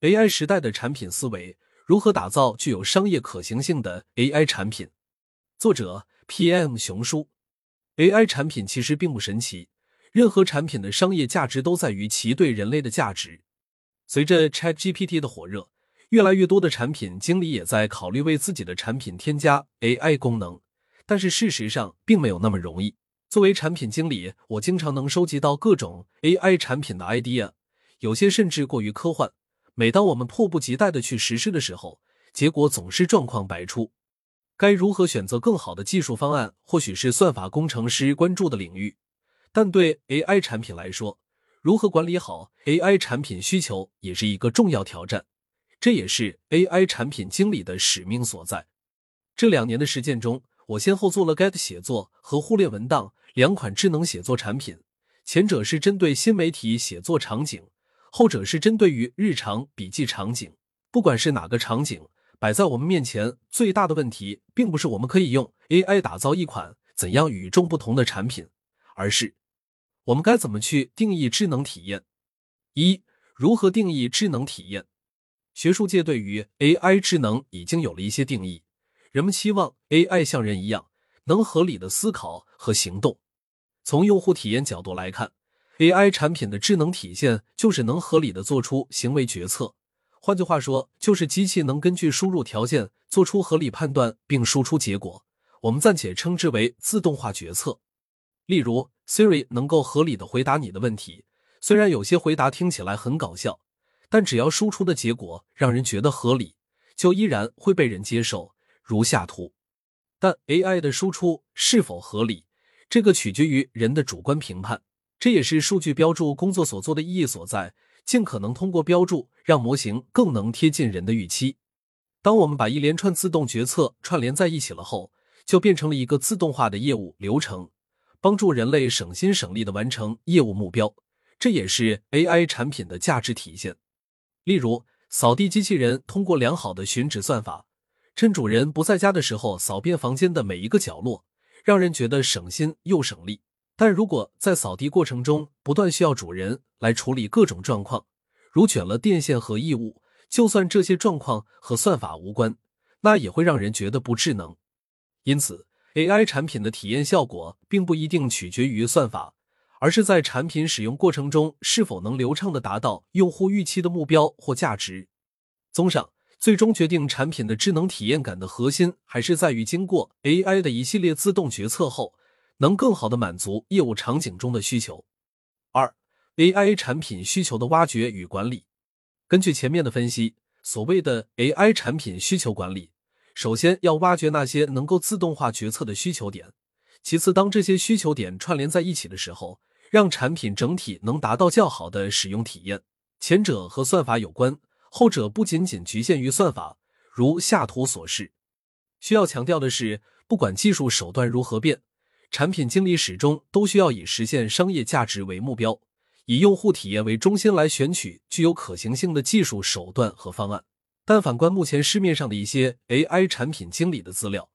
AI 时代的产品思维，如何打造具有商业可行性的 AI 产品？作者：P.M. 熊叔。AI 产品其实并不神奇，任何产品的商业价值都在于其对人类的价值。随着 ChatGPT 的火热，越来越多的产品经理也在考虑为自己的产品添加 AI 功能，但是事实上并没有那么容易。作为产品经理，我经常能收集到各种 AI 产品的 idea，有些甚至过于科幻。每当我们迫不及待的去实施的时候，结果总是状况百出。该如何选择更好的技术方案，或许是算法工程师关注的领域。但对 AI 产品来说，如何管理好 AI 产品需求也是一个重要挑战。这也是 AI 产品经理的使命所在。这两年的实践中，我先后做了 Get 写作和互联文档两款智能写作产品，前者是针对新媒体写作场景。后者是针对于日常笔记场景，不管是哪个场景摆在我们面前，最大的问题并不是我们可以用 AI 打造一款怎样与众不同的产品，而是我们该怎么去定义智能体验。一、如何定义智能体验？学术界对于 AI 智能已经有了一些定义，人们期望 AI 像人一样能合理的思考和行动。从用户体验角度来看。AI 产品的智能体现就是能合理的做出行为决策，换句话说，就是机器能根据输入条件做出合理判断并输出结果。我们暂且称之为自动化决策。例如，Siri 能够合理的回答你的问题，虽然有些回答听起来很搞笑，但只要输出的结果让人觉得合理，就依然会被人接受。如下图，但 AI 的输出是否合理，这个取决于人的主观评判。这也是数据标注工作所做的意义所在，尽可能通过标注让模型更能贴近人的预期。当我们把一连串自动决策串联在一起了后，就变成了一个自动化的业务流程，帮助人类省心省力的完成业务目标。这也是 AI 产品的价值体现。例如，扫地机器人通过良好的寻址算法，趁主人不在家的时候扫遍房间的每一个角落，让人觉得省心又省力。但如果在扫地过程中不断需要主人来处理各种状况，如卷了电线和异物，就算这些状况和算法无关，那也会让人觉得不智能。因此，AI 产品的体验效果并不一定取决于算法，而是在产品使用过程中是否能流畅的达到用户预期的目标或价值。综上，最终决定产品的智能体验感的核心，还是在于经过 AI 的一系列自动决策后。能更好的满足业务场景中的需求。二，AI 产品需求的挖掘与管理。根据前面的分析，所谓的 AI 产品需求管理，首先要挖掘那些能够自动化决策的需求点。其次，当这些需求点串联在一起的时候，让产品整体能达到较好的使用体验。前者和算法有关，后者不仅仅局限于算法。如下图所示，需要强调的是，不管技术手段如何变。产品经理始终都需要以实现商业价值为目标，以用户体验为中心来选取具有可行性的技术手段和方案。但反观目前市面上的一些 AI 产品经理的资料，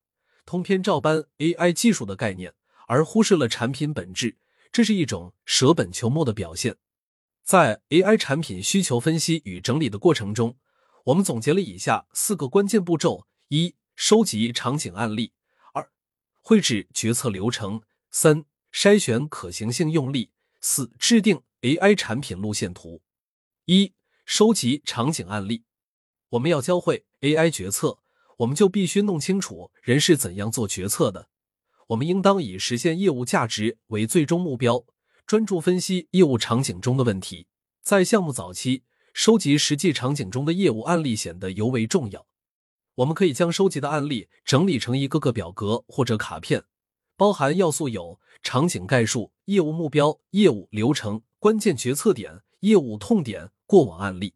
通篇照搬 AI 技术的概念，而忽视了产品本质，这是一种舍本求末的表现。在 AI 产品需求分析与整理的过程中，我们总结了以下四个关键步骤：一、收集场景案例。绘制决策流程，三筛选可行性用例，四制定 AI 产品路线图。一收集场景案例，我们要教会 AI 决策，我们就必须弄清楚人是怎样做决策的。我们应当以实现业务价值为最终目标，专注分析业务场景中的问题。在项目早期，收集实际场景中的业务案例显得尤为重要。我们可以将收集的案例整理成一个个表格或者卡片，包含要素有场景概述、业务目标、业务流程、关键决策点、业务痛点、过往案例。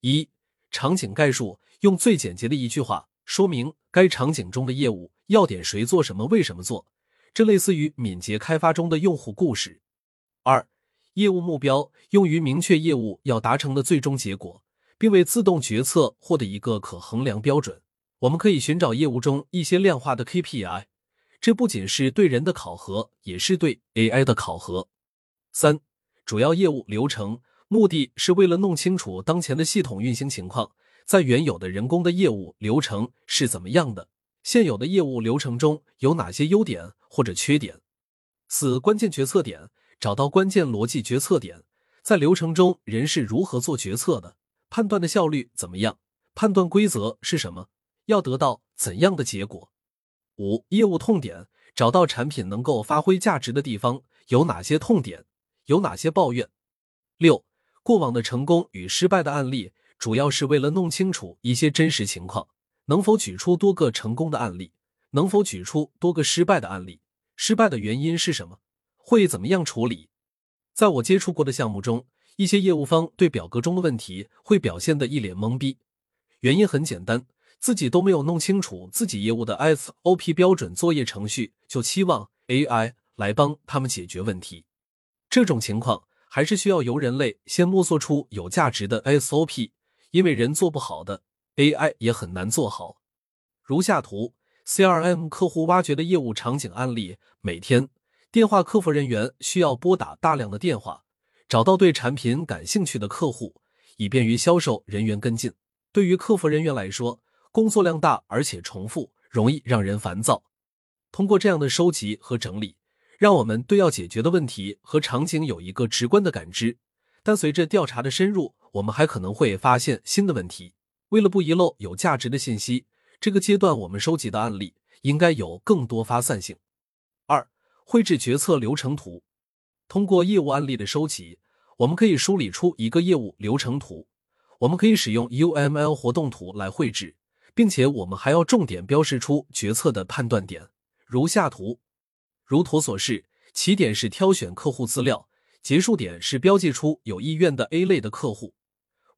一、场景概述用最简洁的一句话说明该场景中的业务要点，谁做什么，为什么做，这类似于敏捷开发中的用户故事。二、业务目标用于明确业务要达成的最终结果，并为自动决策获得一个可衡量标准。我们可以寻找业务中一些量化的 KPI，这不仅是对人的考核，也是对 AI 的考核。三、主要业务流程目的是为了弄清楚当前的系统运行情况，在原有的人工的业务流程是怎么样的，现有的业务流程中有哪些优点或者缺点。四、关键决策点，找到关键逻辑决策点，在流程中人是如何做决策的，判断的效率怎么样，判断规则是什么，要得到怎样的结果。五、业务痛点，找到产品能够发挥价值的地方有哪些痛点，有哪些抱怨。六、过往的成功与失败的案例，主要是为了弄清楚一些真实情况，能否举出多个成功的案例，能否举出多个失败的案例，失败的原因是什么，会怎么样处理？在我接触过的项目中，一些业务方对表格中的问题会表现得一脸懵逼，原因很简单。自己都没有弄清楚自己业务的 SOP 标准作业程序，就期望 AI 来帮他们解决问题。这种情况还是需要由人类先摸索出有价值的 SOP，因为人做不好的 AI 也很难做好。如下图，CRM 客户挖掘的业务场景案例：每天，电话客服人员需要拨打大量的电话，找到对产品感兴趣的客户，以便于销售人员跟进。对于客服人员来说，工作量大，而且重复，容易让人烦躁。通过这样的收集和整理，让我们对要解决的问题和场景有一个直观的感知。但随着调查的深入，我们还可能会发现新的问题。为了不遗漏有价值的信息，这个阶段我们收集的案例应该有更多发散性。二、绘制决策流程图。通过业务案例的收集，我们可以梳理出一个业务流程图。我们可以使用 UML 活动图来绘制。并且我们还要重点标示出决策的判断点，如下图。如图所示，起点是挑选客户资料，结束点是标记出有意愿的 A 类的客户。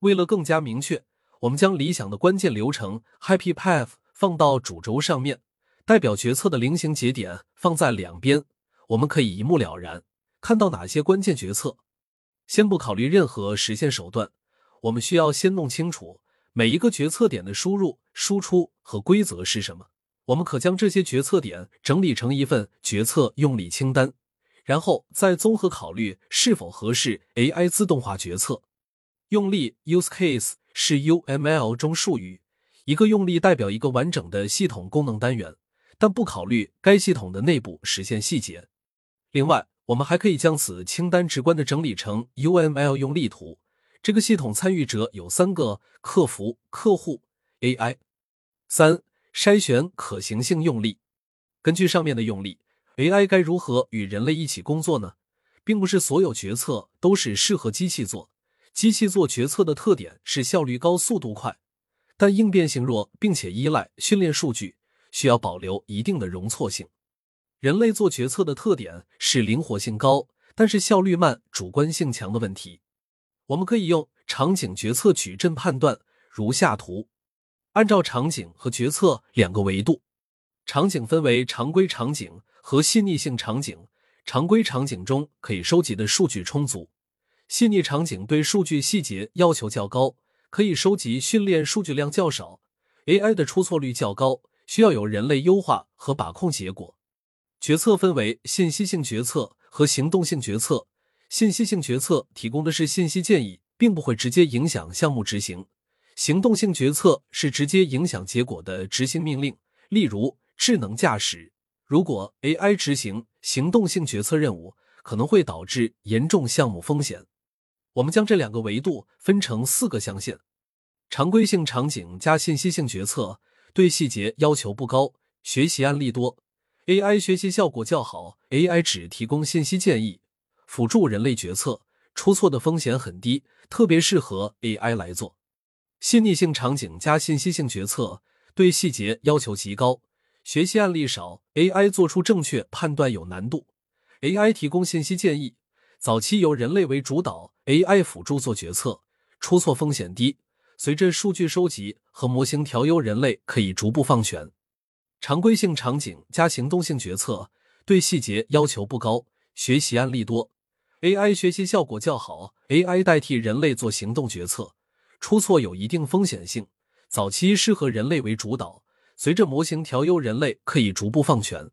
为了更加明确，我们将理想的关键流程 Happy Path 放到主轴上面，代表决策的菱形节点放在两边，我们可以一目了然看到哪些关键决策。先不考虑任何实现手段，我们需要先弄清楚。每一个决策点的输入、输出和规则是什么？我们可将这些决策点整理成一份决策用例清单，然后再综合考虑是否合适 AI 自动化决策。用例 （use case） 是 UML 中术语，一个用例代表一个完整的系统功能单元，但不考虑该系统的内部实现细节。另外，我们还可以将此清单直观的整理成 UML 用例图。这个系统参与者有三个：客服、客户、AI。三、筛选可行性用例。根据上面的用例，AI 该如何与人类一起工作呢？并不是所有决策都是适合机器做。机器做决策的特点是效率高、速度快，但应变性弱，并且依赖训练数据，需要保留一定的容错性。人类做决策的特点是灵活性高，但是效率慢、主观性强的问题。我们可以用场景决策矩阵判断，如下图。按照场景和决策两个维度，场景分为常规场景和细腻性场景。常规场景中可以收集的数据充足，细腻场景对数据细节要求较高，可以收集训练数据量较少，AI 的出错率较高，需要有人类优化和把控结果。决策分为信息性决策和行动性决策。信息性决策提供的是信息建议，并不会直接影响项目执行；行动性决策是直接影响结果的执行命令，例如智能驾驶。如果 AI 执行行动性决策任务，可能会导致严重项目风险。我们将这两个维度分成四个象限：常规性场景加信息性决策，对细节要求不高，学习案例多，AI 学习效果较好，AI 只提供信息建议。辅助人类决策，出错的风险很低，特别适合 AI 来做。细腻性场景加信息性决策，对细节要求极高，学习案例少，AI 做出正确判断有难度。AI 提供信息建议，早期由人类为主导，AI 辅助做决策，出错风险低。随着数据收集和模型调优，人类可以逐步放权。常规性场景加行动性决策，对细节要求不高，学习案例多。AI 学习效果较好，AI 代替人类做行动决策，出错有一定风险性。早期适合人类为主导，随着模型调优，人类可以逐步放权。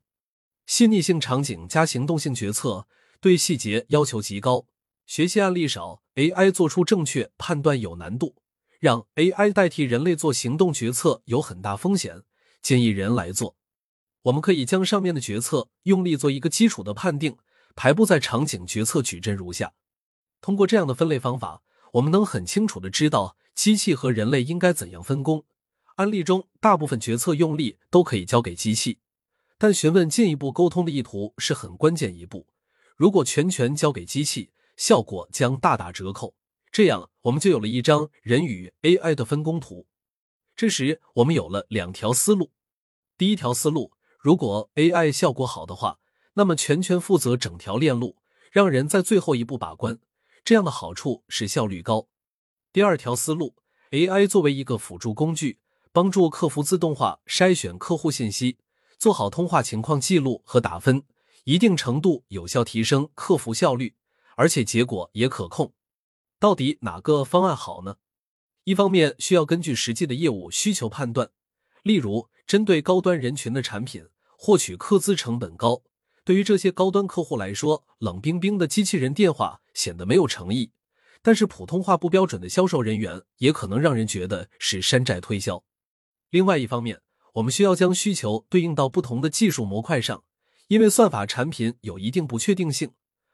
细腻性场景加行动性决策，对细节要求极高学习案例少，AI 做出正确判断有难度，让 AI 代替人类做行动决策有很大风险，建议人来做。我们可以将上面的决策用力做一个基础的判定，排布在场景决策矩阵如下。通过这样的分类方法，我们能很清楚的知道机器和人类应该怎样分工。案例中，大部分决策用力都可以交给机器，但询问进一步沟通的意图是很关键一步。如果全权交给机器，效果将大打折扣。这样，我们就有了一张人与 AI 的分工图。这时，我们有了两条思路。第一条思路，如果 AI 效果好的话，那么全权负责整条链路，让人在最后一步把关。这样的好处是效率高。第二条思路，AI 作为一个辅助工具，帮助客服自动化筛选客户信息，做好通话情况记录和打分，一定程度有效提升客服效率。而且结果也可控，到底哪个方案好呢？一方面需要根据实际的业务需求判断，例如针对高端人群的产品，获取客资成本高，对于这些高端客户来说，冷冰冰的机器人电话显得没有诚意；但是普通话不标准的销售人员也可能让人觉得是山寨推销。另外一方面，我们需要将需求对应到不同的技术模块上，因为算法产品有一定不确定性。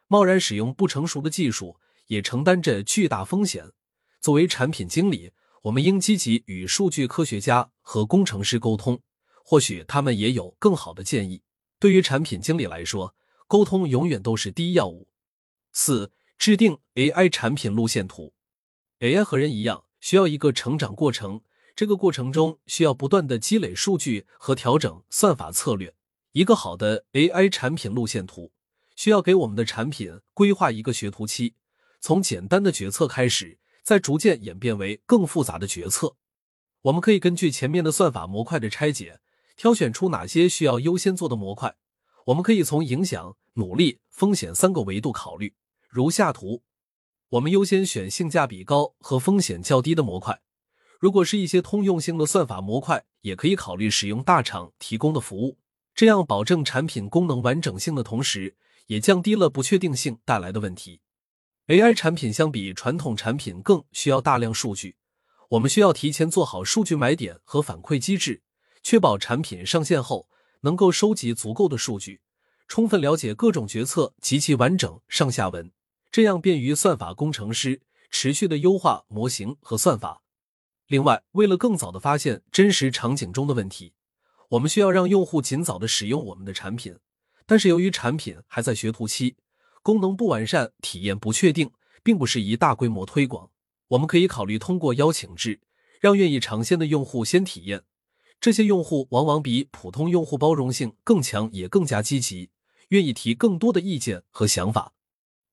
贸然使用不成熟的技术，也承担着巨大风险。作为产品经理，我们应积极与数据科学家和工程师沟通，或许他们也有更好的建议。对于产品经理来说，沟通永远都是第一要务。四、制定 AI 产品路线图。AI 和人一样，需要一个成长过程，这个过程中需要不断的积累数据和调整算法策略。一个好的 AI 产品路线图。需要给我们的产品规划一个学徒期，从简单的决策开始，再逐渐演变为更复杂的决策。我们可以根据前面的算法模块的拆解，挑选出哪些需要优先做的模块。我们可以从影响、努力、风险三个维度考虑。如下图，我们优先选性价比高和风险较低的模块。如果是一些通用性的算法模块，也可以考虑使用大厂提供的服务，这样保证产品功能完整性的同时。也降低了不确定性带来的问题。AI 产品相比传统产品更需要大量数据，我们需要提前做好数据买点和反馈机制，确保产品上线后能够收集足够的数据，充分了解各种决策及其完整上下文，这样便于算法工程师持续的优化模型和算法。另外，为了更早的发现真实场景中的问题，我们需要让用户尽早的使用我们的产品。但是由于产品还在学徒期，功能不完善，体验不确定，并不适宜大规模推广。我们可以考虑通过邀请制，让愿意尝鲜的用户先体验。这些用户往往比普通用户包容性更强，也更加积极，愿意提更多的意见和想法。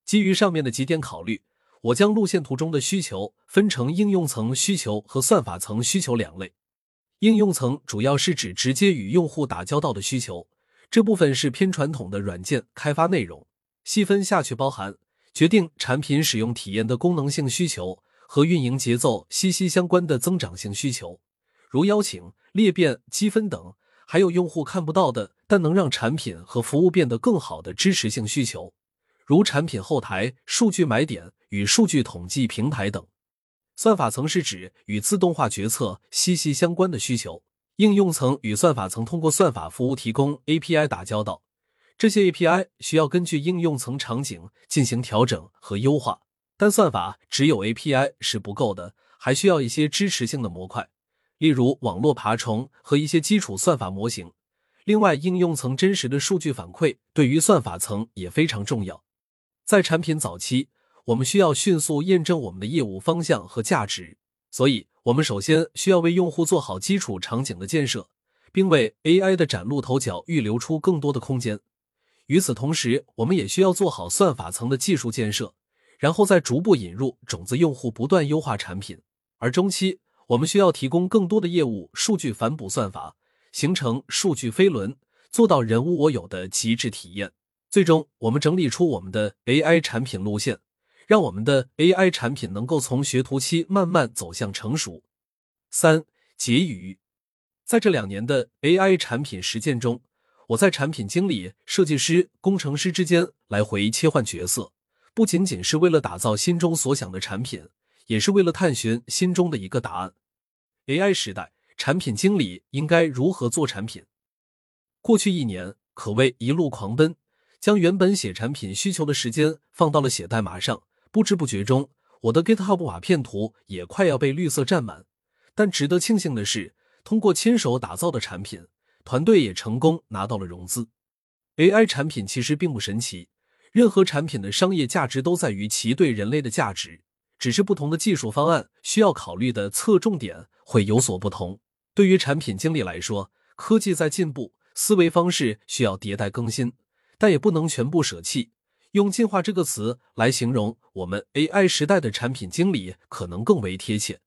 基于上面的几点考虑，我将路线图中的需求分成应用层需求和算法层需求两类。应用层主要是指直接与用户打交道的需求。这部分是偏传统的软件开发内容，细分下去包含决定产品使用体验的功能性需求和运营节奏息息相关的增长性需求，如邀请、裂变、积分等；还有用户看不到的但能让产品和服务变得更好的支持性需求，如产品后台、数据买点与数据统计平台等。算法层是指与自动化决策息息相关的需求。应用层与算法层通过算法服务提供 API 打交道，这些 API 需要根据应用层场景进行调整和优化。但算法只有 API 是不够的，还需要一些支持性的模块，例如网络爬虫和一些基础算法模型。另外，应用层真实的数据反馈对于算法层也非常重要。在产品早期，我们需要迅速验证我们的业务方向和价值，所以。我们首先需要为用户做好基础场景的建设，并为 AI 的崭露头角预留出更多的空间。与此同时，我们也需要做好算法层的技术建设，然后再逐步引入种子用户，不断优化产品。而中期，我们需要提供更多的业务数据反哺算法，形成数据飞轮，做到人无我有的极致体验。最终，我们整理出我们的 AI 产品路线。让我们的 AI 产品能够从学徒期慢慢走向成熟。三结语，在这两年的 AI 产品实践中，我在产品经理、设计师、工程师之间来回切换角色，不仅仅是为了打造心中所想的产品，也是为了探寻心中的一个答案。AI 时代，产品经理应该如何做产品？过去一年可谓一路狂奔，将原本写产品需求的时间放到了写代码上。不知不觉中，我的 GitHub 瓦片图也快要被绿色占满。但值得庆幸的是，通过亲手打造的产品，团队也成功拿到了融资。AI 产品其实并不神奇，任何产品的商业价值都在于其对人类的价值，只是不同的技术方案需要考虑的侧重点会有所不同。对于产品经理来说，科技在进步，思维方式需要迭代更新，但也不能全部舍弃。用“进化”这个词来形容我们 AI 时代的产品经理，可能更为贴切。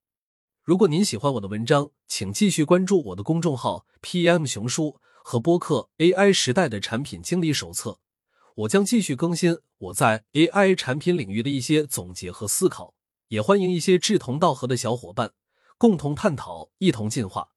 如果您喜欢我的文章，请继续关注我的公众号 PM 熊叔。和播客 AI 时代的产品经理手册，我将继续更新我在 AI 产品领域的一些总结和思考，也欢迎一些志同道合的小伙伴共同探讨，一同进化。